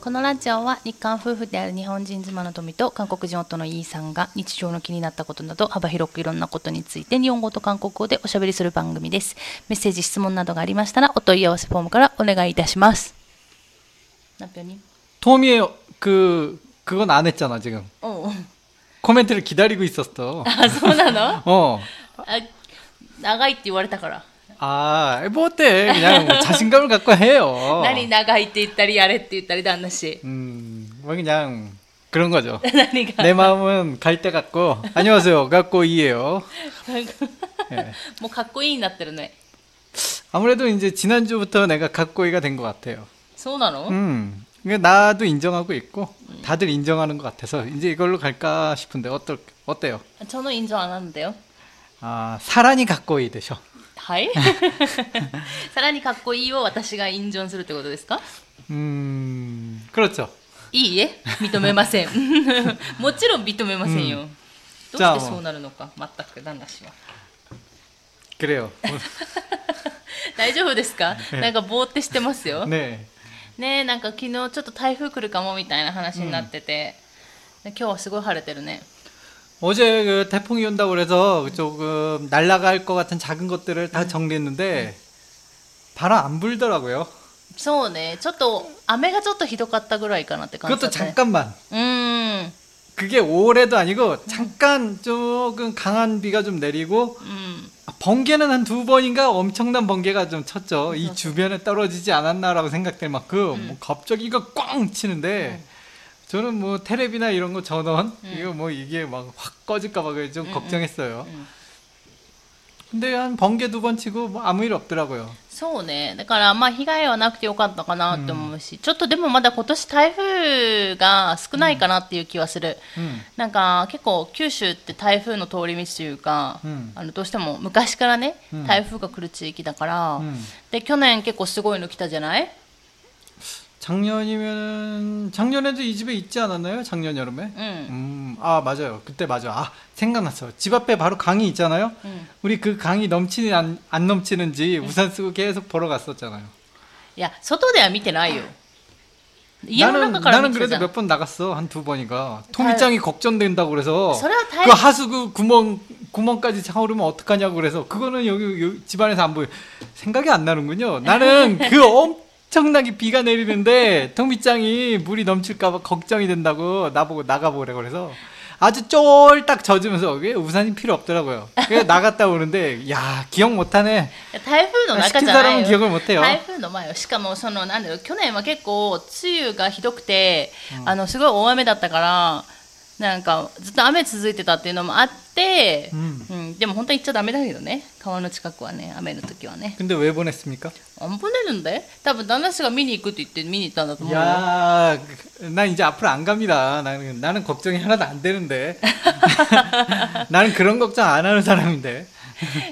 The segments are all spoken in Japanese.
このラジオは日韓夫婦である日本人妻の富と韓国人夫のイーさんが日常の気になったことなど幅広くいろんなことについて日本語と韓国語でおしゃべりする番組です。メッセージ、質問などがありましたらお問い合わせフォームからお願いいたします。何秒に 톰이 그 그건 안 했잖아 지금. おう 코멘트를 기다리고 있었어. あ、そうなの 어. あ長いって言われたから。 아, 뭐 어때? 그냥 뭐 자신감을 갖고 해요. 何長いって言ったりやれって言ったり旦那氏。 음, 뭐 그냥 그런 거죠. 何が 내 마음은 갈 때 같고 안녕하세요. 갖고 이에요. 예. もうかっこいいになってるね。 아무래도 이제 지난주부터 내가 갖고이가 된 것 같아요. そうなの、 음. 이게 나도 인정하고 있고 다들 인정하는 것 같아서 이제 이걸로 갈까 싶은데 어떨 어때요? その印象はなんだよ。 아, 사란이 갖고이 되셔. はいさらにかっこいいを私がインジョンするってことですか 음, 그렇죠. いいえ認めませんもちろん認めませんよ、うんどうじゃあしてそうなるのか全く旦那氏は 그래요. 大丈夫ですかなんかぼーってしてますよ 네. ねえなんか昨日ちょっと台風来るかもみたいな話になってて、で今日はすごい晴れてるね 어제 그 태풍이 온다고 그래서 조금 날아갈 것 같은 작은 것들을 다 정리했는데 바람 안 불더라고요. そうねちょっと雨がちょっとひどかったぐらいかなって感じ 그것도 だったね 잠깐만. うーん 그게 올해도 아니고 잠깐 조금 강한 비가 좀 내리고 うん 번개는 한 두 번인가 엄청난 번개가 좀 쳤죠. 이 주변에 떨어지지 않았나라고 생각될 만큼 뭐 갑자기 이거 꽝 치는데 저는 뭐 테레비나 이런 거 전원 이거 뭐 이게 막 확 꺼질까 봐 좀 걱정했어요. 음. 근데 한 번개 두 번 치고 뭐 아무 일 없더라고요. そうねだからまあ被害はなくてよかったかなって思うし、ちょっとでもまだ今年台風が少ないかなっていう気はする、 음. なんか結構九州って台風の通り道というか、うんあのどうしても昔からねうん台風が来る地域だから、 음. で去年結構すごいの来たじゃない 작년이면 작년에도 이 집에 있지 않았나요? 작년 여름에? うん 음, 아 맞아요. 그때 맞아. 아 생각났어. 집 앞에 바로 강이 있잖아요. うん 우리 그 강이 넘치는 안, 안 넘치는지 우산 쓰고 계속 보러 갔었잖아요. いや外では見てないよ家の 나는 中から見 나는 てたじ 그래도 ゃん 몇 번 나갔어 한 두 번이가 토미짱이 걱정된다고 그래서 서로 다- 그 하수구 구멍 구멍까지 차오르면 어떡하냐고 그래서 그거는 여기, 여기 집안에서 안 보여 생각이 안 나는군요. 나는 그 엄 청나게 비가 내리는데 토미짱이 물이 넘칠까봐 걱정이 된다고 나보고 나가보래 그래서 아주 쫄딱 젖으면서 그게 우산이 필요 없더라고요. 그래서 나갔다 오는데 야 기억 못하네. いや台風の中 시킨 じゃない 사람은 よ 기억을 못해요. 台風の前よしかもそのなんだろう去年は結構梅雨がひどくて、あのすごい大雨だったから なんかずっと雨続いてたっていうのもあって、 음. うん、でも本当に行っちゃダメだけどね川の近くはね雨の時はね 근데 왜 보냈습니까? あんぶねるんで多分旦那氏が見に行くって言って見に行ったんだと思うよ 야, 난 이제 앞으로 안 갑니다. 나는 나는 걱정이 하나도 안 되는데. 나는 그런 걱정 안 하는 사람인데.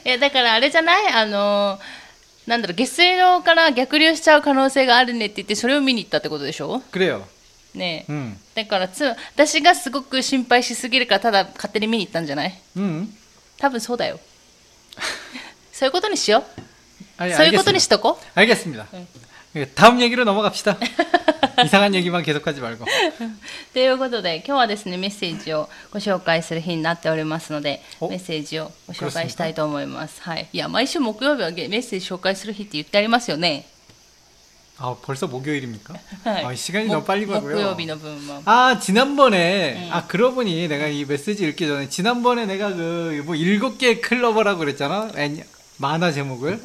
いやだからあれじゃないあのなんだろう下水道から逆流しちゃう可能性があるねって言ってそれを見に行ったってことでしょ 그래요. ねえ 음, だからつ私がすごく心配しすぎるからただ勝手に見に行ったんじゃない 음. 多分そうだよそういうことにしよ 아니, うそういうことにし 알겠습니다. とこ 알겠습니다. 응. 예, 다음 얘기로 넘어갑시다. 이상한 얘기만 계속하지 말고. ということで今日はですねメッセージをご紹介する日になっておりますのでおメッセージをご紹介したいと思いますはいいや毎週木曜日はメッセージ紹介する日って言ってありますよね 아 벌써 목요일입니까? 아, 시간이 목, 너무 빨리 가고요. 아 지난번에 응. 아 그러고 보니 내가 이 메시지 읽기 전에 지난번에 내가 그 뭐 일곱 개 클로버라고 그랬잖아. 애니, 만화 제목을.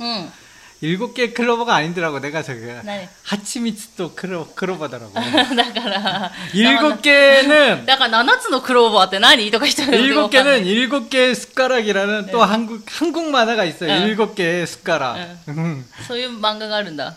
일곱 개 클로버가 아니더라고 내가 저게 그 네. 하치미츠도 클로 클로버더라고. 일곱 개는 그러니까 나나츠노 클로버 때 나니 이거 일곱 개는 일곱 개 숟가락이라는 네. 또 한국 한국 만화가 있어요. 일곱 개 숟가락. 소유 만화가 있다.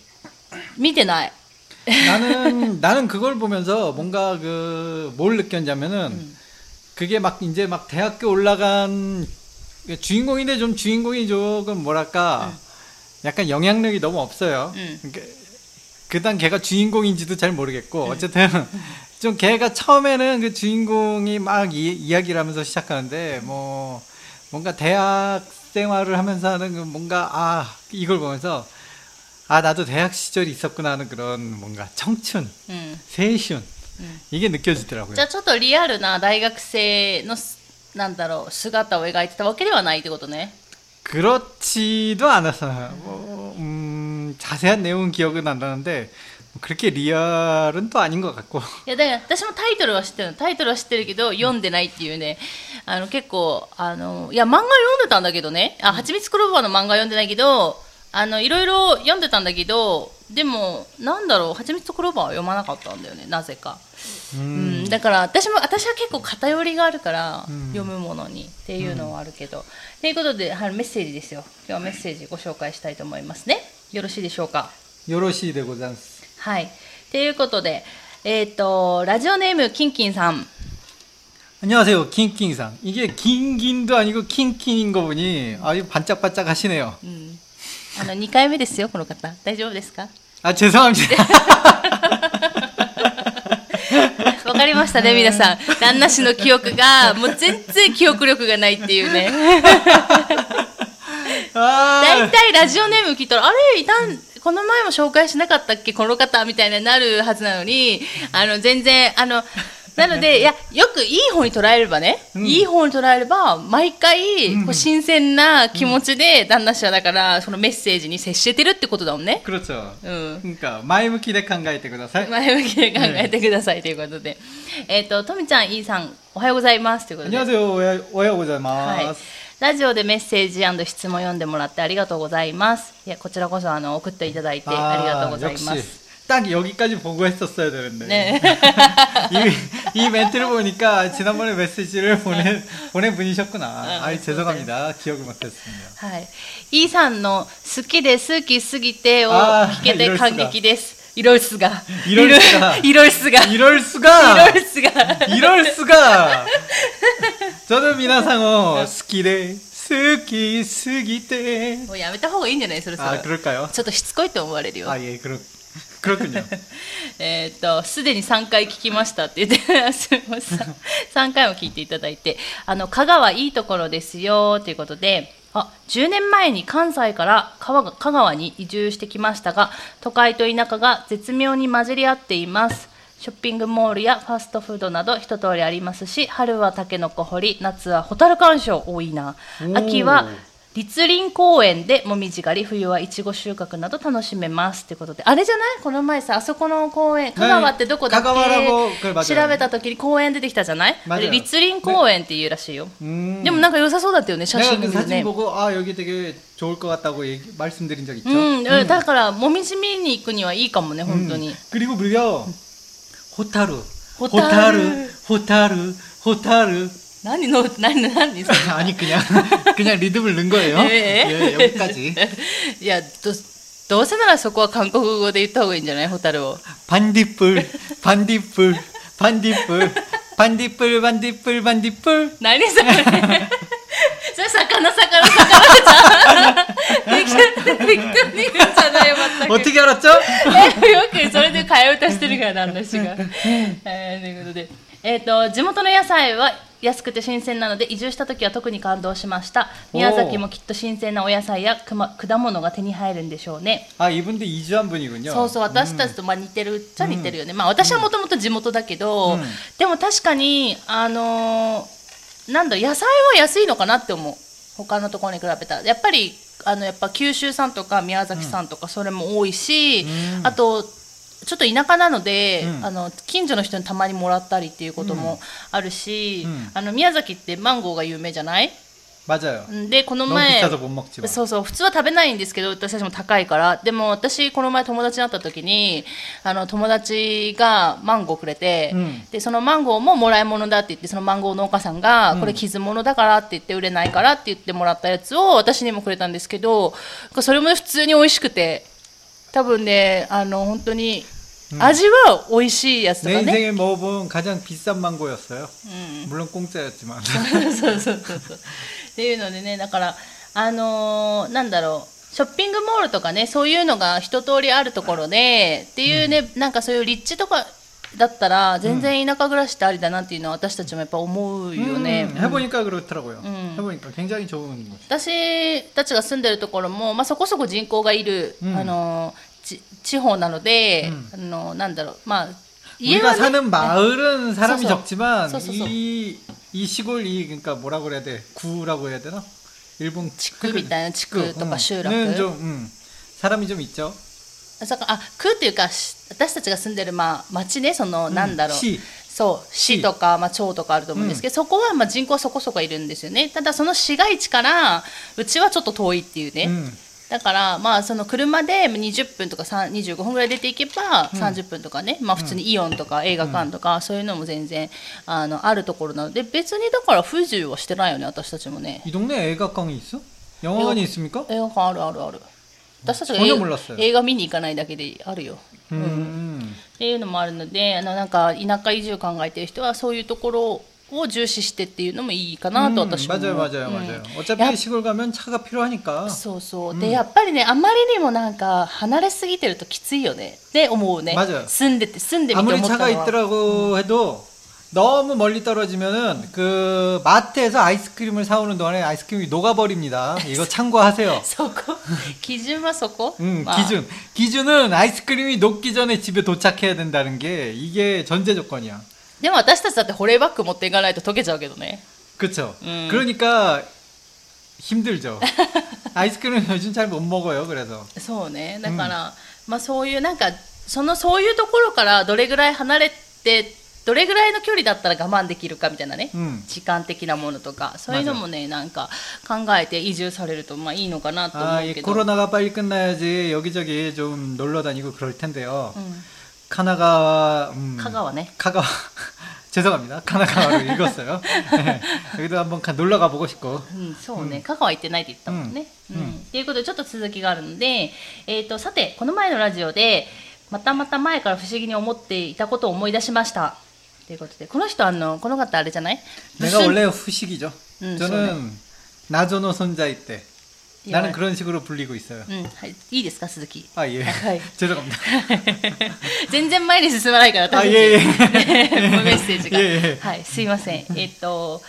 見てない。 나는 나는 그걸 보면서 뭔가 그 뭘 느꼈냐면은 음. 그게 막 이제 막 대학교 올라간 주인공인데 좀 주인공이 조금 뭐랄까 약간 영향력이 너무 없어요. 음. 그러니까 그단 걔가 주인공인지도 잘 모르겠고 어쨌든 좀 걔가 처음에는 그 주인공이 막 이, 이야기를 하면서 시작하는데 뭐 뭔가 대학 생활을 하면서 하는 그 뭔가 아 이걸 보면서 아 나도 대학 시절이 있었구나 하는 그런 뭔가 청춘, うん、 세슌 うん 이게 느껴지더라고요. じゃあちょっとリアルな大学生のすなんだろう姿を描いてたわけではないってことね 그렇지도 않았어요. 뭐, 음, 자세한 내용은 기억은 안 나는데 그렇게 리얼은 또 아닌 것 같고 いやだから私もタイトルは知ってるのタイトルは知ってるけど読んでないっていうねあの結構あのいや漫画読んでたんだけどねあはちみつクローバーの漫画読んでないけど あのいろいろ読んでたんだけどでもなんだろうはちみつクローバーは読まなかったんだよねなぜか、うん、だから私も私は結構偏りがあるから、うん読むものにっていうのはあるけど、ということで、はい、メッセージですよ今日はメッセージご紹介したいと思いますねよろしいでしょうか 요로시 데 고잔스. はい。ということで、えっ、と、ラジオネーム、キンキンさん。 안녕하세요, 킹킹상. 이게 긴긴도 아니고 킹킹인 거 보니 아주 반짝반짝 하시네요. うん。 あの、2回目ですよ、この方。大丈夫ですか 아 죄송합니다. わかりましたね、皆さん。旦那氏の記憶が、もう全然記憶力がないっていうね。 아, 大体ラジオネーム聞いたら、あれ、いたん、この前も紹介しなかったっけ、この方みたいになるはずなのに、あの、全然、あの、 なので、いや、よくいい方に捉えればね、うんいい方に捉えれば、毎回、うんこう新鮮な気持ちで、旦那氏はだから、そのメッセージに接しててるってことだもんね。 그렇죠. うん。 그러니까 마이무키데 칸가이테 그다사이. 前向きで考えてくださいということで。えっ、と、とみちゃん、いいさん、おはようございますということで。 안녕하세요. 오야- 오야 は 고자마스. い。ラジオでメッセージ質問読んでもらってありがとうございます。いや、こちらこそあの送っていただいてありがとうございま 역시 す。 딱 여기까지 보고 했었어야 되는데. 네. 이, 이 멘트를 보니까 지난번에 메시지를 보낸 보낸 분이셨구나. 아, 아, 죄송합니다. 기억을 못했습니다. はい。イーさんの好きで好きすぎてをあー聞けて感激です。イロスが。イロスがイロスが。イ 이럴 ロ 수가. スが。 이럴 수가. 저는 미나상어 스키레 스키 스기때. もうやめた方がいいんじゃないそろそろ。 아 그럴까요? ちょっとしつこいと思われるよ。 아 예 그렇 黒くんじゃんえっとすでに3回聞きましたって言ってすみません3回も聞いていただいてあの香川いいところですよということであ10年前に関西から香川に移住してきましたが都会と田舎が絶妙に混じり合っています。ショッピングモールやファストフードなど一通りありますし春はたけのこ掘り夏はホタル鑑賞多いな。秋は立林公園でもみじ狩り冬はいちご収穫など楽しめますということであれじゃないこの前さあそこの公園香川ってどこだっ香川ラボこれけ맞아요 調べた時に公園出てきたじゃないあれ 맞아요 立林公園っていうらしいよ、 음. でもなんか良さそうだったよね写 내가 真で 그 見る 사진 ね 보고 아 여기 되게 좋을 것 같다고 얘기, 말씀드린 적 있죠. うん、だからもみじ見に行くにはいいかもね本当に、 음. 그리고 무려 호타루, 호타루. 호타루, 호타루, 호타루. 何の何何それ 아니 그냥 그냥 리듬을 넣은 거예요. 예. 예, 여기까지. いやどどうせならそこは韓国語で言った方がいいんじゃないホタルを 반딧불, 반딧불, 반딧불, 반딧불, 반딧불, 반딧불. 何それそれ魚魚魚じゃん適当に適当に言うんじゃないよ全く 어떻게 알았죠? えよくそれで替え歌してるから旦那氏が、えーということでえっ、と地元の野菜は 安くて新鮮なので移住した時は特に感動しました宮崎もきっと新鮮なお野菜やくま果物が手に入るんでしょうね 아 이분도 이주한 분이군요. そうそう私たちとまあ似てるっちゃ似てるよね、まあ私はもともと地元だけど、うんでも確かにあのーなんだ野菜は安いのかなって思う他のところに比べたらやっぱりあのやっぱ九州産とか宮崎産とかそれも多いし、うんあと ちょっと田舎なので、うんあの近所の人にたまにもらったりっていうこともあるし、うんあの宮崎ってマンゴーが有名じゃない 맞아요. でこの 너무 前 비싸서 못 먹지만. そうそう普通は食べないんですけど私たちも高いからでも私この前友達に会った時にあの友達がマンゴーくれて、うんでそのマンゴーももらい物だって言ってそのマンゴー農家さんが、うんこれ傷物だからって言って売れないからって言ってもらったやつを私にもくれたんですけどそれも普通に美味しくて 多分ねあの本当に 味は美味しいやつと 내 かね 인생에 먹어본 가장 비싼 망고였어요. うん 물론 공짜였지만. そうそうそうそう。っていうのでね、だから、あのーなんだろう、ショッピングモールとかね、そういうのが一通りあるところで、っていうね、なんかそういう立地とか だったら、全然田舎暮らしってありだなっていうのは私たちもやっぱ思うよね。 음, 해보니까 그렇더라고요. 음. 해보니까 굉장히 좋은 곳. 私たちが住んでるところも、まあ、そこそこ人口がいる、うんあのち地方なので、うあのなんだろうまあ 우리가 사는 마을은 사람이 서서. 적지만 서서서. 이, 이 시골 이 그러니까 뭐라 그래야 돼 구라고 해야 되나 일본 地区みたいな地区とか集落、 는 좀, 음, 사람이 좀 있죠 だからあ区っていうかし 私たちが住んでる、まあ、町ねその、なんだろう 시 そう市とか、まあ、町とかあると思うんですけど、そこはまあ人口そこそこいるんですよねただその市街地からうちはちょっと遠いっていうね、 음, だからまあその車で20分とか3 25分ぐらい出ていけば30分とかね、まあ普通にイオンとか映画館とかそういうのも全然あのあるところなので別にだから不自由はしてないよね私たちもね 이 동네 애가광이 있어? 영화관이 있습니까? 映画館あるあるある 私たちが 전혀 映画 몰랐어요 映画見に行かないだけであるよ 음, っていうのもあるのであのなんか田舎移住考えてる人はそういうところを重視してっていうのもいいかなと 음, 私も思う 맞아요 맞아요 うん 맞아요 어차피 야. 시골 가면 차가 필요하니까 そうそうでやっぱりねあまりにもなんか離れすぎてるときついよねって思うね 맞아요 住んでて住んでみて 아무리 思ったの 차가 は 있더라고 해도 너무 멀리 떨어지면은 그 마트에서 아이스크림을 사오는 동안에 아이스크림이 녹아버립니다. 이거 참고하세요. そこ基準はそこ、 음, まあ 기준. 기준은 아이스크림이 녹기 전에 집에 도착해야 된다는 게 이게 전제 조건이야. でも私たちだって保冷バッグ持っていかないと溶けちゃうけどね 그쵸? 음. 그러니까 힘들죠. 아이스크림은 요즘 잘 못 먹어요. 그래서. そうねだから、まあそういうなんかそのそういうところからどれぐらい離れて どれぐらいの距離だったら我慢できるかみたいなね、 음. 時間的なものとかそういうのもねなんか考えて移住されるとまあいいのかなと思 아, う 이 けど、 코로나가 빨리 끝나야지 여기저기 좀 놀러 다니고 그럴 텐데요. うん、 카나가 음, 香川ね 카가 죄송합니다. 카나가와를 읽었어요. 네, 여기도 한번 가- 놀러 가보고 싶고. うん、そうね、香川行ってないって言ったもんね。ううんんっていうことでちょっと続きがあるので、えー、とさてこの前のラジオでまたまた前から不思議に思っていたことを思い出しました。 ということでこの人あのこの方あれじゃない 내가 원래 후식이죠. 음, 저는 나조노 손자일 때 예, 나는 말- 그런 식으로 불리고 있어요. うんはい、いいですか鈴木 아 예. はい 죄송합니다. 全然前に進まないから私たちあいえいえメッセージがいえいえはいすいませんえっと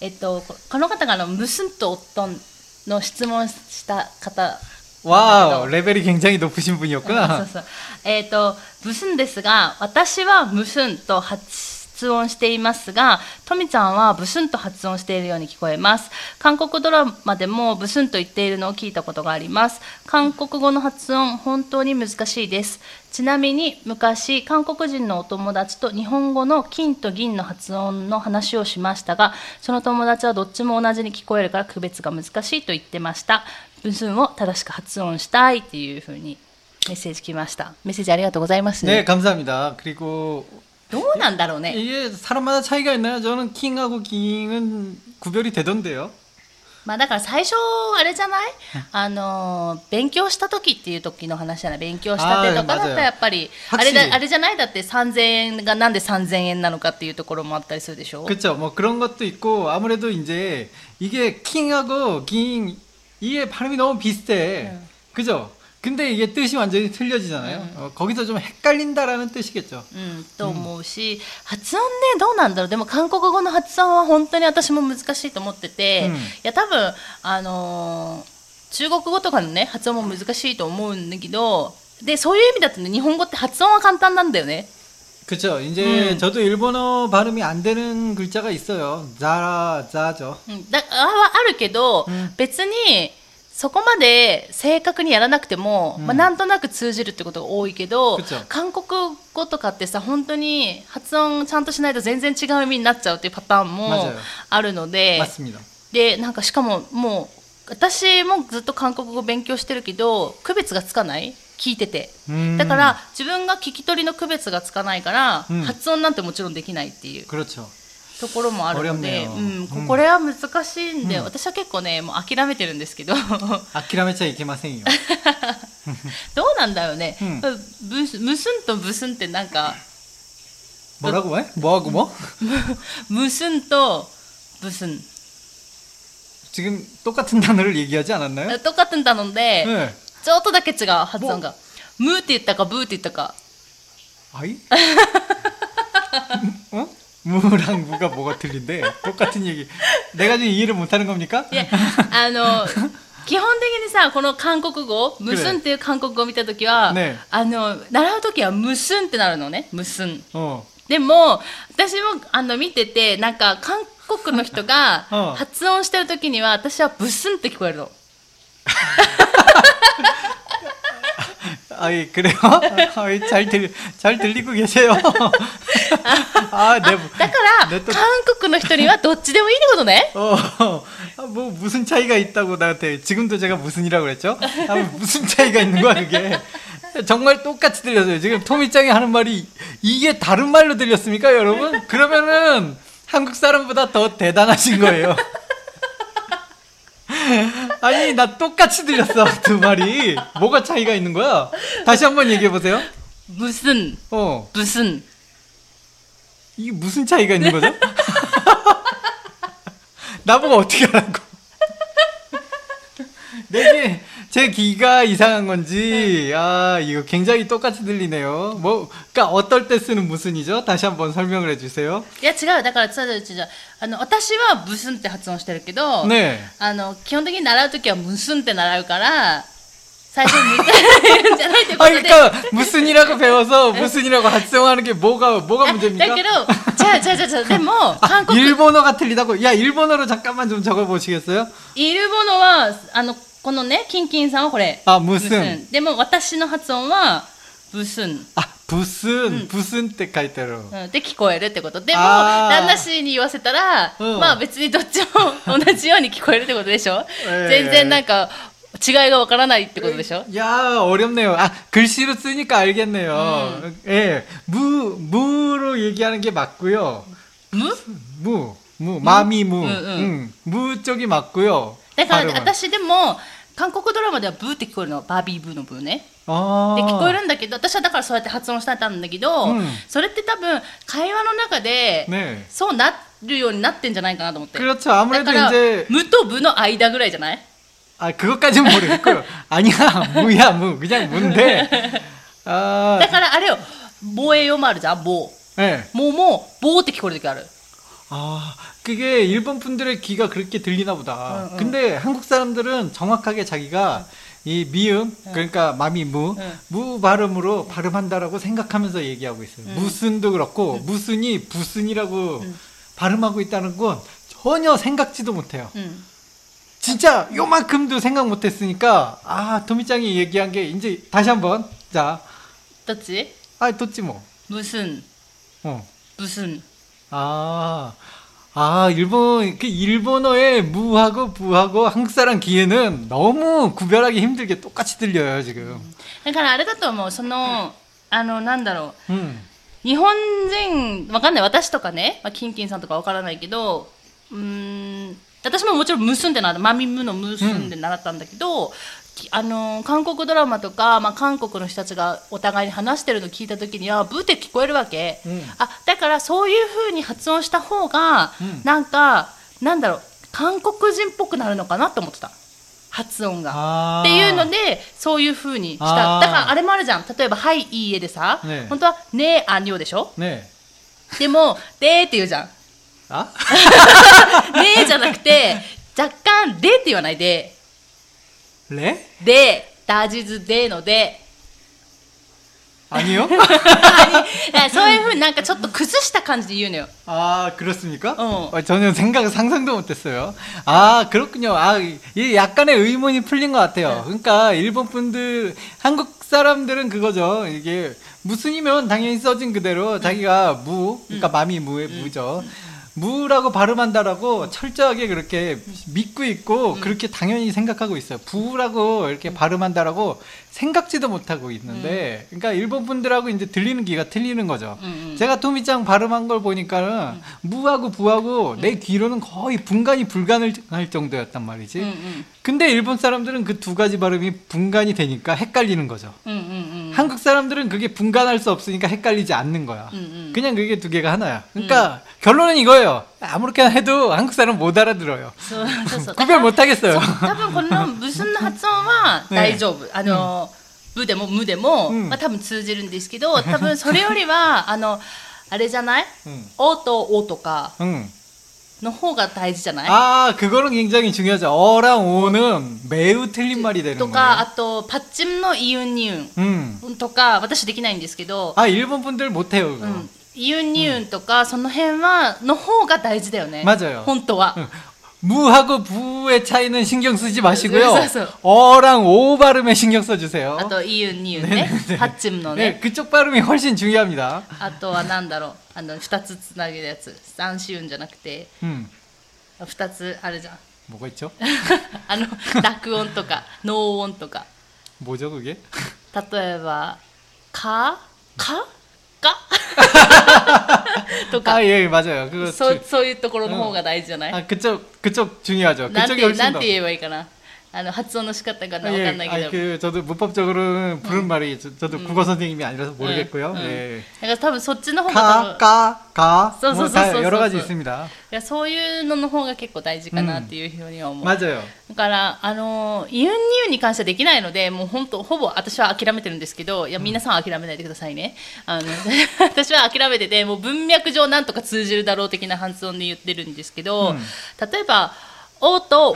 えっとここの方があのムスンとおっとんの質問した方 와우 레벨이 굉장히 높으신 そう 분이었구나. そうえっ、とブスンですが私はムスンと発 音していますがトミちゃんはブスンと発音しているように聞こえます韓国ドラマでもブスンと言っているのを聞いたことがあります韓国語の発音本当に難しいですちなみに昔韓国人のお友達と日本語の金と銀の発音の話をしましたがその友達はどっちも同じに聞こえるから区別が難しいと言ってましたブスンを正しく発音したいっていうふうにメッセージ来ました。メッセージありがとうございます。 네 감사합니다. 그리고 どうなんだろうね。 이게 사람마다 차이가 있나요? 저는 킹하고 킹은 구별이 되던데요. まあだから最初あれじゃない？あのー勉強した時っていう時の話じゃない。勉強したてとかだったらやっぱりあれあー맞아요 だあれじゃないだって3000円がなんで3000円なのかっていうところもあったりするでしょ。 그렇죠. 뭐 그런 것도 있고 아무래도 이제 이게 킹하고 king 이게 발음이 너무 비슷해. 음. 그죠? 근데 이게 뜻이 완전히 틀려지잖아요. 어, 거기서 좀 헷갈린다라는 뜻이겠죠. うん、と思うし、発音ねどうなんだろうでも韓国語の発音は本当に私も難しいと思ってて、うんいや多分あのー中国語とかのね発音も難しいと思うんだけどでそういう意味だとね日本語って発音は簡単なんだよね 그렇죠. 이제 음. 저도 일본어 발음이 안 되는 글자가 있어요. 자라, 자죠. うんだあはあるけど、うん別に そこまで正確にやらなくても、うん、まあ、なんとなく通じるってことが多いけど韓国語とかってさ本当に発音ちゃんとしないと全然違う意味になっちゃうっていうパターンもあるのででなんかしかももう私もずっと韓国語勉強してるけど区別がつかない？聞いてて。だから自分が聞き取りの区別がつかないから、うん、発音なんてもちろんできないっていう。ところもあるので、 어렵네요 うん、こうんこれは難しいんで、うん私は結構ねもう諦めてるんですけど 아키라메차 이케마센요. どうなんだろうね、うんブスムスンとブスンってなんか 뭐라고 해? 뭐하고 뭐? ムスンとブスン 지금 똑같은 단어를 얘기하지 않았나요? とかってんだので、 네. ちょっとだけ違う発音がムーって言ったかブーって言ったか 아이? 어? 무랑 무가 뭐가 틀린데 똑같은 얘기. 내가 지금 이해를 못하는 겁니까? いやあの基本的にさこの韓国語ムスンっていう韓国語を見た時は、ねあの習う時はムスンってなるのねムスン 어. でも私もあの見ててなんか韓国の人がうん発音してる時には私はブスンって聞こえるの 아이 그래요? 아이 잘 들, 잘 들리고 계세요. 아, 네. だからねと韓国の人にはどっちでもいいってことね 어, 아, 뭐 무슨 차이가 있다고 나한테 지금도 제가 무슨이라고 그랬죠? 아, 무슨 차이가 있는 거야 그게? 정말 똑같이 들렸어요. 지금 토미짱이 하는 말이 이게 다른 말로 들렸습니까, 여러분? 그러면은 한국 사람보다 더 대단하신 거예요. 아니 나 똑같이 들렸어 두 마리. 뭐가 차이가 있는 거야? 다시 한번 얘기해 보세요. 무슨 어 무슨 이게 무슨 차이가 있는 거죠? 나보고 어떻게 하라고? 내게 제 귀가 이상한 건지 아 이거 굉장히 똑같이 들리네요. 뭐 그러니까 어떨 때 쓰는 무슨이죠? 다시 한번 설명을 해주세요. いや違うだから違う違う違うあの私はブスンって発音してるけど、 네. あの基本的に習う時はムスンって習うから最初にムスンじゃないってこ 아 とで 그러니까 무슨이라고 배워서 무슨이라고発音하는 게 뭐가 뭐가 だ 문제입니까? けどじゃあじゃあじゃあじゃあでも韓 아, 国 일본어가 틀리다고? 야 일본어로 잠깐만 좀 적어보시겠어요? いるものはあの このねキンキンさんはこれ 아 ブス 무슨 ンでも私の発音はブスン、 아 부슨 부슨 때書いてあるうん、で聞こえるってことでもあー旦那氏に言わせたら、うんまあ別にどっちも同じように聞こえるってことでしょ、ええ全然なんか違いがわからないってことでしょ 야 어렵네요. 아 글씨로 쓰니까 알겠네요. 예, 무 무로 얘기하는 게 맞고요. む 무, 무, 마미 무, 응, 응. 응, 무 쪽이 맞고요. だから 발음은. 私でも韓国ドラマではブーって聞こえるのバービーブーのブーね 아, で聞こえるんだけど私はだからそうやって発音してたんだけど、うんそれって多分会話の中で、 네. そうなるようになってんじゃないかなと思って 그렇죠. だ 아무래도 から 이제 無と部の間ぐらいじゃない 아 그것까지는 모르겠고요. 아니야, 무야 무, 그냥 무인데. 아, だからあれよ棒栄養もあるじゃん棒 네. もうもう棒って聞こえる時ある 아, 그게 일본 분들의 귀가 그렇게 들리나 보다. 어, 어. 근데 한국 사람들은 정확하게 자기가 이 미음 네. 그러니까 마미무 네. 무 발음으로 발음한다라고 생각하면서 얘기하고 있어요. 네. 무슨도 그렇고 무슨이 부슨이라고 발음하고 있다는 건 전혀 생각지도 못해요. 진짜 요만큼도 생각 못했으니까 아 도미짱이 얘기한 게 이제 다시 한번 자. 떴지? 아 떴지 뭐. 무슨? 어. 무슨? 아. 아, 일본, 그 일본어의 무하고 부하고 한국 사람 귀에는 너무 구별하기 힘들게 똑같이 들려요, 지금. だからあれだと思うそのあのなんだろう 음. 日本人わかんない私とかね、まあ、キンキンさんとかわからないけどうーん私ももちろん結んで習ったマミムの結んで習ったんだけど、き あの、韓国ドラマとか、まあ、韓国の人たちがお互いに話してるの聞いた時にはブーって聞こえるわけ、うん、あだからそういうふうに発音した方が、うん、なんかなんだろう韓国人っぽくなるのかなと思ってた。発音が。っていうのでそういうふうにした。だからあれもあるじゃん。例えば「はいいいえ」でさ、ね、本当は「ねえあんう」でしょ、ね、でも「で」って言うじゃん「ねえ」じゃなくて若干「で」って言わないで。 레? 「で」ダジズでので 아니요? だからそういう風になんかちょっと崩した感じで言うのよ 아, 그렇습니까? 어. 어, 전혀 생각, 상상도 못했어요. 아, 그렇군요. 아, 이 약간의 의문이 풀린 것 같아요. 그러니까 일본 분들, 한국 사람들은 그거죠. 이게 무슨이면 당연히 써진 그대로 자기가 무, 그러니까 마미 무의 무죠. 무라고 발음한다라고 철저하게 그렇게 믿고 있고 그렇게 당연히 생각하고 있어요. 부라고 이렇게 발음한다라고 생각지도 못하고 있는데, 그러니까 일본 분들하고 이제 들리는 귀가 틀리는 거죠. 음, 음. 제가 토미짱 발음한 걸 보니까는 무하고 부하고 내 귀로는 거의 분간이 불가능할 정도였단 말이지. 음, 음. 근데 일본 사람들은 그 두 가지 발음이 분간이 되니까 헷갈리는 거죠. 음, 음, 음. 한국 사람들은 그게 분간할 수 없으니까 헷갈리지 않는 거야. 음, 음. 그냥 그게 두 개가 하나야. 그러니까 결론은 이거예요. 아무렇게나 해도 한국 사람 못 알아들어요. そうそうそう 구별 못 하겠어요. 多分この結んだ発音はね大丈夫、あの、ブでも無でも、うんまあ、多分通じるんですけど多分それよりはあのあれじゃないうん「お」と「お」とか 응. の方が大事じゃない 아, 그거는 굉장히 중요하죠. 어랑 오는 매우 틀린 말이 되는 とかあ 거예요. とパッチンのイウンニウ 음. ンとか私できないんですけど、 아, 일본 분들 못해요, 그거. うん、イウンニウンとか、その辺はの方が大事だよね 맞아요. 本当は、 응. 무하고 부의 차이는 신경 쓰지 마시고요. 그래서- 어랑 오 발음에 신경 써주세요. あとイウンニウンねパッチンの 네, ね 그쪽 발음이 훨씬 중요합니다. あとはなんだろうあの2つつなげるやつ三子運じゃなくて 음. 2つあるじゃん 뭐가 있죠? あの濁音とか濃音とか 뭐죠, 그게? 例えば「か」「か」「 か」とか 아, 예, 맞아요. 그거 そう 주- そういうところの方が大事じゃない、 아, 그쪽 그쪽 중요하죠. なん 그쪽이 て 훨씬 なん 더. て言えばいいかな あの発音の仕方がな 아, わ 예, かんないけ 아니, ど、 그 저도 문법적으로는 부른 말이 저, 저도 국어 선생님이 아니라서 모르겠고요. 음. 예. だから多分そっちの方が多 가, 分 가, 가, 써, 뭐 써, 써, 다 써, 여러 써, 가지 써. 있습니다. いやそういうのの方が結構大事かなっていうふうには思う、 맞아요. だからあのイウンニウンに関してはできないのでもう本当ほぼ私は諦めてるんですけどいや皆さんは諦めないでくださいねあの私は諦めててもう文脈上なんとか通じるだろう的な発音で言ってるんですけど、うん例えば「お」と「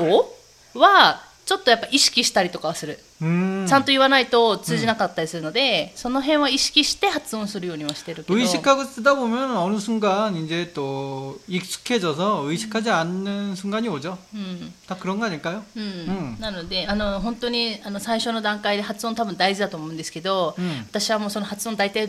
お」は ちょっとやっぱ意識したりとかはする、 음. ちゃんと言わないと通じなかったりするので、その辺は意識して発音するようにはしてるけど 의식하고 쓰다 보면 어느 순간 이제 또 익숙해져서 의식하지 않는 순간이 오죠. うん、 다 그런 거 아닐까요? うんうんなのであの本当にあの最初の段階で発音多分大事だと思うんですけど、うん私はもうその発音大体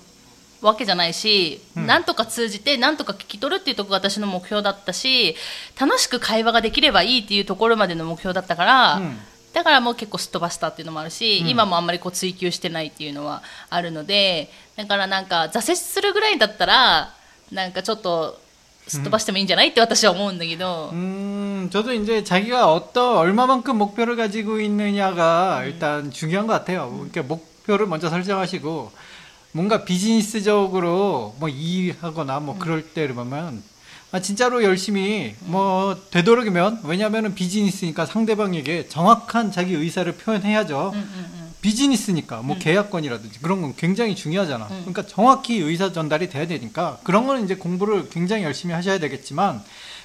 わけじゃないし、うんなんとか通じてなんとか聞き取るっていうところが私の目標だったし楽しく会話ができればいいっていうところまでの目標だったから、うんだからもう結構すっ飛ばしたっていうのもあるし、うん今もあんまりこう追求してないっていうのはあるのでだからなんか挫折するぐらいだったらなんかちょっとすっ飛ばしてもいいんじゃないって私は思うんだけど、 음, 저도 이제 자기가 어떤 얼마만큼 목표를 가지고 있느냐가 일단 중요한 것 같아요. 그러니까 목표를 먼저 설정하시고 뭔가 비즈니스적으로 뭐 일하거나 뭐 음. 그럴 때 보면 아 진짜로 열심히 뭐 되도록이면 왜냐면은 비즈니스니까 상대방에게 정확한 자기 의사를 표현해야죠. 음, 음, 비즈니스니까 뭐 계약권이라든지 그런 건 굉장히 중요하잖아. 그러니까 정확히 의사 전달이 돼야 되니까 그런 거는 이제 공부를 굉장히 열심히 하셔야 되겠지만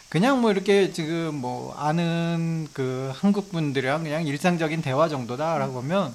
그냥 뭐 이렇게 지금 뭐 아는 그 한국 분들이랑 그냥 일상적인 대화 정도다라고 하면.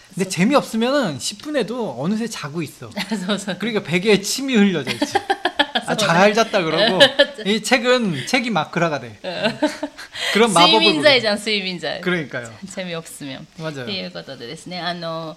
근데 재미없으면은 10분 해도 어느새 자고 있어. そうそう 그러니까 베개에 침이 흘려져 있지. 아, 잘 잤다 그러고 이 책은 책이 마크라가 돼. 그런 睡 마법을 眠 부려. 剤じゃん睡眠剤 그러니까요. セミオプスメン 맞아요. っていうことでですねあの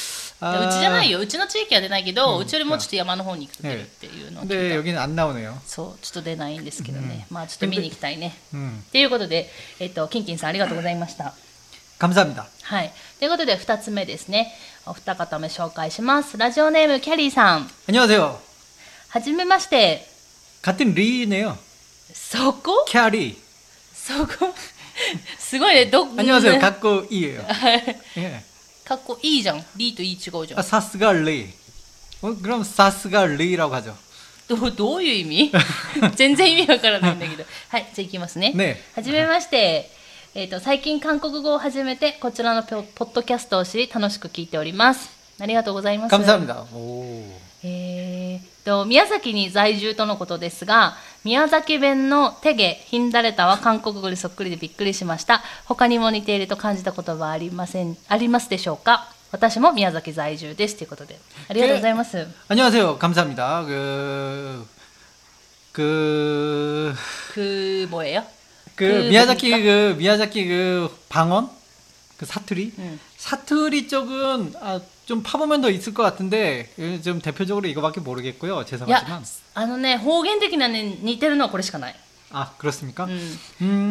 うちじゃないようちの地域は出ないけど、うちよりもうちょっと山の方に行くと出るっていうのを聞い 근데 た 여기는 안 나오네요. そうちょっと出ないんですけどね、まあちょっと見に行きたいね 음. ということで、えっと、キンキンさんありがとうございました。 감사합니다. はい。ということで、2つ目ですね。お二方目紹介します。ラジオネーム、キャリーさん。 안녕하세요. はじめまして。 같은 리네요. そこ 캐리. そこすごいね。ど、 안녕하세요. か 갖고 이예요. 예. かっこいいじゃん。リーといい違うじゃ 아, ん。 사스가 리. 어, 그럼 사스가 리라고 하죠. どうどういう意味全然意味わからないんだけど。はい。じゃあいきますね。ねはじめまして。えっ、と、最近韓国語を始めて、こちらのポポッドキャストを知り、楽しく聞いております。ありがとうございます。 감사합니다. 오. えーと宮崎に在住とのことですが宮崎弁の「手毛ヒンダレタ」は韓国語でそっくりでびっくりしました他にも似ていると感じたことはありませんありますでしょうか私も宮崎在住ですということでありがとうございます、 안녕하세요. 감사합니다. 그, 그, くぼえよ 그, 그 미야자키 뭡니까? 그, 미야자키 그 방언? 그 사투리? 응. 사투리 쪽은 아, 좀 파보면 더 있을 것 같은데 예, 좀 대표적으로 이거밖에 모르겠고요. いや 죄송하지만 あのね方言的なね似てるのはこれしかない、 아 그렇습니까? うん、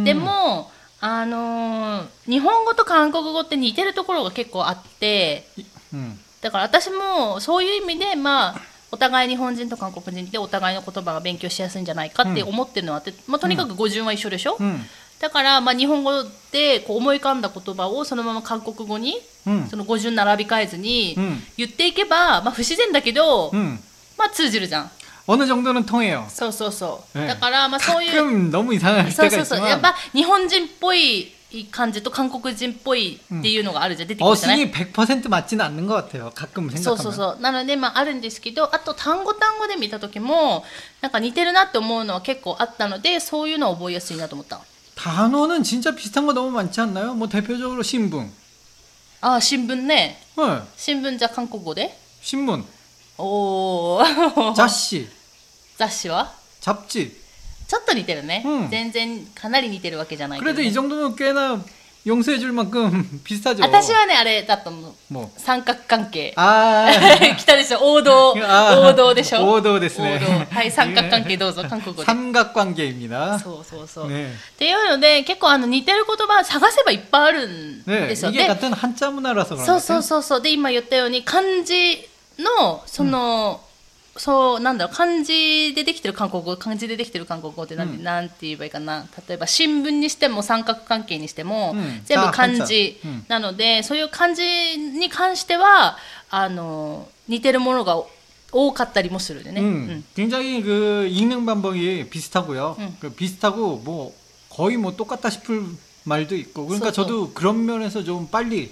음. でもあのー日本語と韓国語って似てるところが結構あって 음. だから私もそういう意味でまあお互い日本人と韓国人でお互いの言葉が勉強しやすいんじゃないかって思ってるのはあって、まあ、とにかく語順は一緒でしょ、 음. だからまあ日本語でこう思い浮かんだ言葉をそのまま韓国語に 음. その語順並び替えずにうん言っていけば、まあ、不自然だけど、 음. まあ通じるじゃん 어느 정도는 통해요. そうそうそう、 네. だからまあそういう 가끔 너무 이상할 そう 때가 そうそうやっ 있지만 ぱ日本人っぽい感じと韓国人っぽいっていうのがあるじゃん出てくるじゃない 어순이 100% 맞지는 않는 것 같아요. 가끔 そうそう 생각하면. そうなので、まあ、あるんですけどあと単語単語で見た時もなんか似てるなって思うのは結構あったのでそういうのを覚えやすいなと思った 단어는 진짜 비슷한 거 너무 많지 않나요? 뭐 대표적으로 신분. ああ新聞ね 네, 新聞じゃ韓国語で 신문, おお 雑誌, 雑誌は 잡지. ちょっと似てるね、うん全然かなり似てるわけじゃないけど、 그래도 ね 이 、 정도면 꽤나 용서해 줄 만큼 비슷하죠. 私はねあれだったの 뭐. 三角関係 아. 来たでしょ王道あー王道でしょ王道ですね王道はい三角関係どうぞ韓国語で 삼각관계입니다. そうそうそう、 네. っていうので結構あの似てる言葉探せばいっぱいあるん 네. ですよ、 이게 で 같은 한자 문화라서 그런 そう 것 そう 같아요. そうそうで今言ったように漢字のその、 そうなんだろう漢字でできてる韓国語漢字でできてる韓国語ってなん,、うんなんて言えばいいかな例えば新聞にしても三角関係にしても、うん全部漢字じゃあうんなので、そういう漢字に関してはあの似てるものが多かったりもするでね、 음, うん 굉장히 그 읽는 방법이 비슷하고요. 음. 그 비슷하고 뭐 거의 뭐 똑같다 싶을 말도 있고. 그러니까 소, 소. 저도 그런 면에서 좀 빨리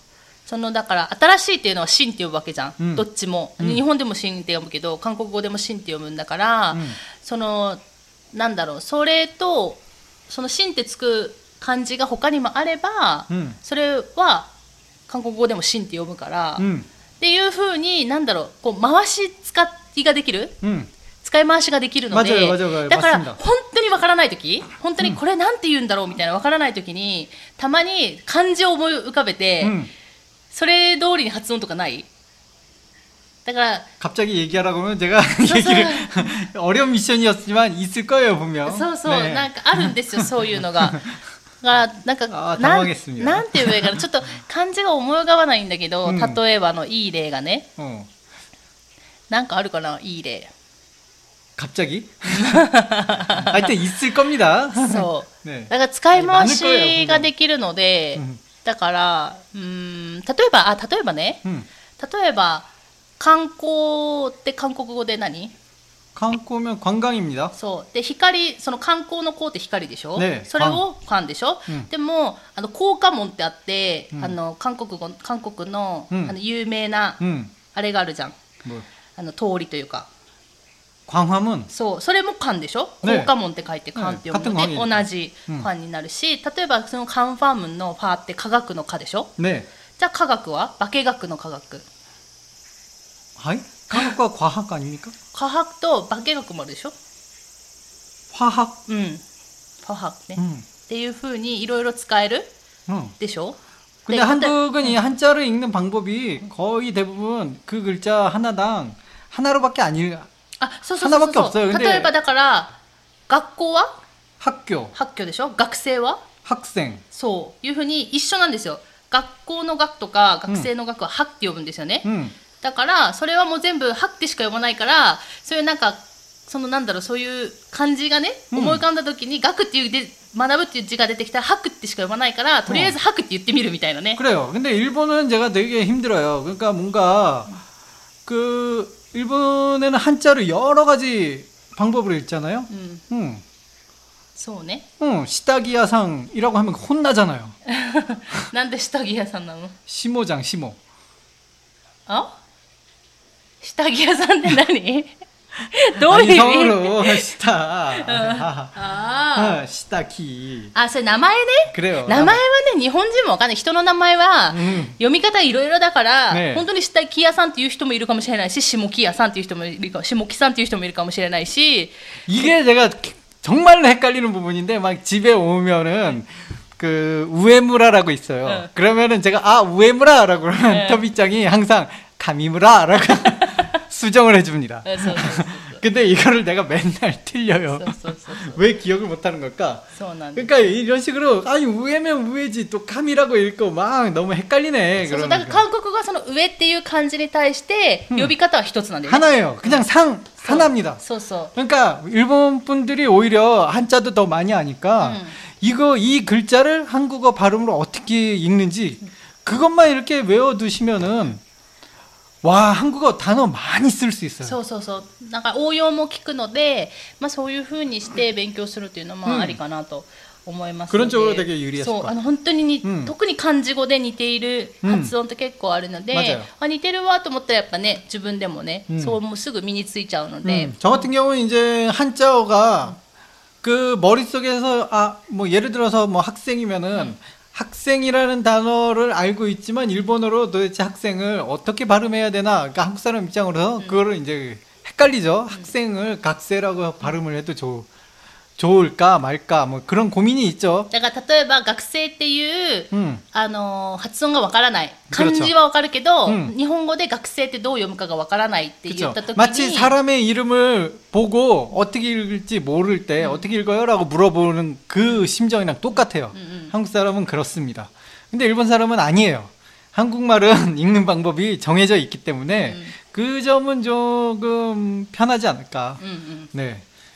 そのだから新しいっていうのは新って呼ぶわけじゃん、うん、どっちも、うん、日本でも新って読むけど韓国語でも新って読むんだから、うん、そのなんだろう。それとその新ってつく漢字が他にもあれば、それは韓国語でも新って読むから、っていうふうになんだろう。こう回し使いができる、使い回しができるのでだから本当にわからない時本当にこれなんて言うんだろうみたいなわからない時にたまに漢字を思い浮かべて。それ通りに発音とかないだから 갑자기 얘기하라고 하면 제가 얘기를 어려운 미션이었지만 있을 거예요 분명. そうそう、 네. なんかあるんですよそういうのが。だからなんかあーなん 당황했습니다 なんて言えばいいかなちょっと漢字が思い浮かばないんだけど、うん例えばのいい例がね 어. なんかあるかないい例 갑자기? 하여튼 있을 겁니다. そう 네. だから使い回 많을 거예요, し 분명 ができるので、 음. だからうーん例えばあ例えばね 음. 例えば観光って韓国語で何 観光면 관광입니다. そうで光その観光の光って光でしょ、ねそれを観でしょ、うんでもあの光化門ってあって、うんあの韓国語韓国の,、うんあの有名な 음. あれがあるじゃん 뭐 あの通りというか 광화문. そうそれも漢でしょね光化門って書いて漢って読むので、ね勝手に同じ漢になるし、例えばそのカンファームンのファーって科学の科でしょ 네. じゃあ科学は化学の科学 하이? 과학과 과학 아닙니까? 科学と化学もあるでしょ 화학. うん科学ね、 음. っていうふうにいろいろ使える 음. でしょ 근데 네, 근데- 한국은 이 한자를 읽는 방법이 거의 대부분 그 글자 하나당 하나로밖에 안 읽. あそうそうそうそう 花ばっか없어요 근데 例えばだから学校は 학교, 発教でしょ学生は 학생. そういうふうに一緒なんですよ学校の学とか学生の学ははって呼ぶんですよね、 음. だからそれはもう全部はってしか読まないからそういうなんかそのなんだろうそういう漢字がね、うん思い浮かんだ時に学っていうで学ぶっていう字が出てきたらはくってしか読まないからとりあえずはくって言ってみるみたいなね、 그래요. 근데 일본은 제가 되게 힘들어요. 그러니까 뭔가 그 일본에는 한자를 여러 가지 방법으로 읽잖아요. うん、 음. そうね 응, 시다기야상이라고 하면 혼나잖아요. なんで下着屋さんなの 시모장 시모. あ下着屋さんって何 どういう 아니 意味 성으로 시다. あ 어, 시다키. ああそれ名前ね 그래요. 名前はね日本人もわかんない人の名前は、 음. 読み方いろいろだから、ね本当に下木屋さんっていう人もいるかもしれないし下木屋さんっていう人もいるか下木さんっていう人もいるかもしれないし 이게 제가 정말 헷갈리는 부분인데 막 집에 오면은 그 우에무라라고 있어요. 네. 그러면은 제가 아 우에무라라고 그러면 네. 터비짱이 항상 가미무라라고 수정을 해줍니다. うんそうそうそう 근데 이거를 내가 맨날 틀려요. そうそうそうそう 왜 기억을 못하는 걸까? そうなんです 그러니까 이런 식으로 아니 우에면 우에지 또 감이라고 읽고 막 너무 헷갈리네. そうそうだから 그러니까 韓国語がその上っていう漢字に対して呼び方は一つなんだよね、 하나예요. 그냥 상 하나입니다. そうそう 그러니까 일본 분들이 오히려 한자도 더 많이 아니까 음. 이거 이 글자를 한국어 발음으로 어떻게 읽는지 그것만 이렇게 외워두시면은 와 한국어 단어 많이 쓸 수 있어요. そうそうそうなんか応用も聞くので、まあ、そういうふうにして勉強するっていうのもうんありかなと思いますので、 그런 쪽으로 되게 유리했을 そう 거야. あの本当にに、うん特に漢字語で似ている発音って結構あるので、うん맞아요 あ似てるわと思ったらやっぱね自分でもね、うんそうもうすぐ身についちゃうので、 음, 저 같은 경우는 이제 한자어가 그 머릿속에서 아 뭐 예를 들어서 뭐 학생이면은 학생이라는 단어를 알고 있지만 일본어로 도대체 학생을 어떻게 발음해야 되나 그러니까 한국 사람 입장으로서 그거를 이제 헷갈리죠. 학생을 각세라고 발음을 해도 좋 좋을까 말까 뭐 그런 고민이 있죠 だから例えば学生っていう、 음 あのー発音がわからない 그렇죠 漢字はわかるけど、うん日本語で学生ってどう読むかがわからないって言 그렇죠 った時に 마치 사람의 이름을 보고 어떻게 읽을지 모를 때 어떻게 읽어요라고 물어보는 그 심정이랑 똑같아요. 음. 한국 사람은 그렇습니다. 근데 일본 사람은 아니에요. 한국말은 읽는 방법이 정해져 있기 때문에 음. 그 점은 조금 편하지 않을까. うんうん 네.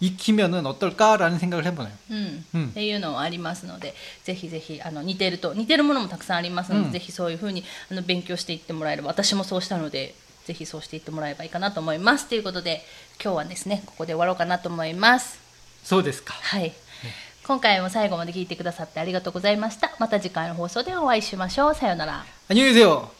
익히면은 어떨까라는 생각을 해보네요. うんうんっていうのはありますのでぜひぜひあの似てると似てるものもたくさんありますので、うんぜひそういうふうにあの勉強していってもらえれば私もそうしたのでぜひそうしていってもらえばいいかなと思いますということで今日はですねここで終わろうかなと思います。そうですか。はい。 今回も最後まで聞いてくださってありがとうございましたまた次回の放送でお会いしましょうさようなら 안녕히 계세요.